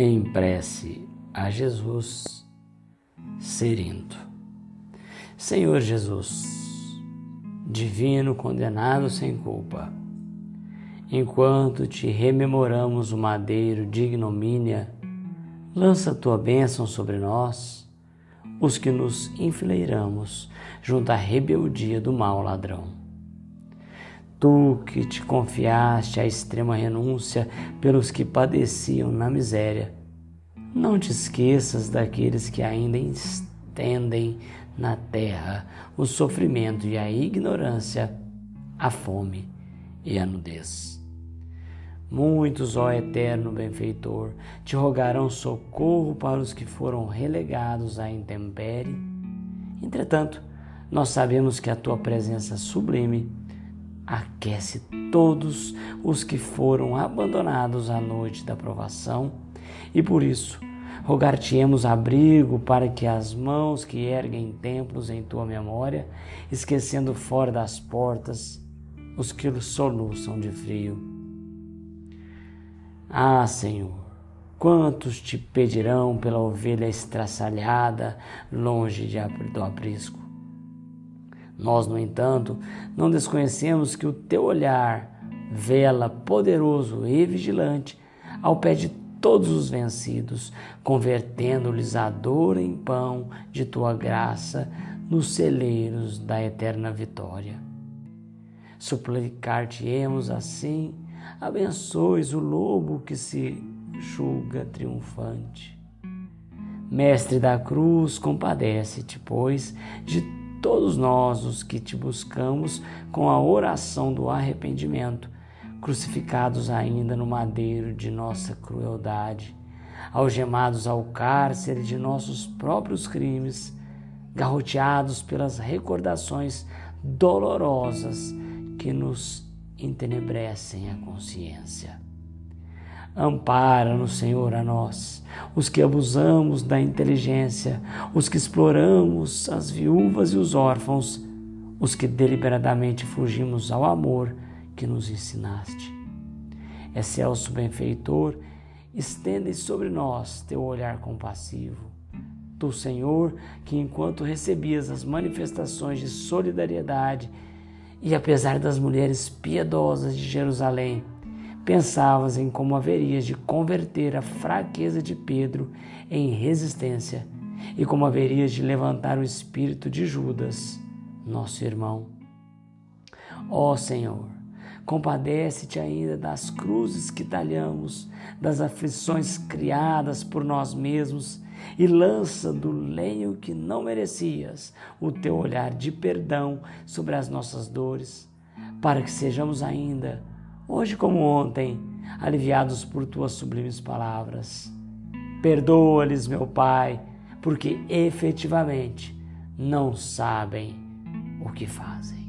em prece a Jesus, Serinto. Senhor Jesus, divino condenado sem culpa, enquanto te rememoramos o madeiro de ignomínia, lança tua bênção sobre nós, os que nos enfileiramos junto à rebeldia do mau ladrão. Tu que te confiaste à extrema renúncia pelos que padeciam na miséria, não te esqueças daqueles que ainda estendem na terra o sofrimento e a ignorância, a fome e a nudez. Muitos, ó eterno benfeitor, te rogarão socorro para os que foram relegados à intempérie. Entretanto, nós sabemos que a tua presença sublime aquece todos os que foram abandonados à noite da provação, e por isso rogar-te-emos abrigo para que as mãos que erguem templos em tua memória, esquecendo fora das portas os que soluçam de frio. Ah, Senhor, quantos te pedirão pela ovelha estraçalhada, longe de, do aprisco? Nós, no entanto, não desconhecemos que o teu olhar vela poderoso e vigilante ao pé de todos os vencidos, convertendo-lhes a dor em pão de tua graça nos celeiros da eterna vitória. Suplicar-te-emos assim, abençoes o lobo que se julga triunfante. Mestre da cruz, compadece-te, pois, de todos nós os que te buscamos com a oração do arrependimento, crucificados ainda no madeiro de nossa crueldade, algemados ao cárcere de nossos próprios crimes, garroteados pelas recordações dolorosas que nos entenebrecem a consciência. Ampara-nos, Senhor, a nós, os que abusamos da inteligência, os que exploramos as viúvas e os órfãos, os que deliberadamente fugimos ao amor que nos ensinaste. Excelso benfeitor, estende sobre nós teu olhar compassivo. Tu, Senhor, que enquanto recebias as manifestações de solidariedade e apesar das mulheres piedosas de Jerusalém, pensavas em como haverias de converter a fraqueza de Pedro em resistência e como haverias de levantar o espírito de Judas, nosso irmão. Ó Senhor, compadece-te ainda das cruzes que talhamos, das aflições criadas por nós mesmos e lança do lenho que não merecias o teu olhar de perdão sobre as nossas dores, para que sejamos ainda hoje como ontem, aliviados por tuas sublimes palavras. Perdoa-lhes, meu Pai, porque efetivamente não sabem o que fazem.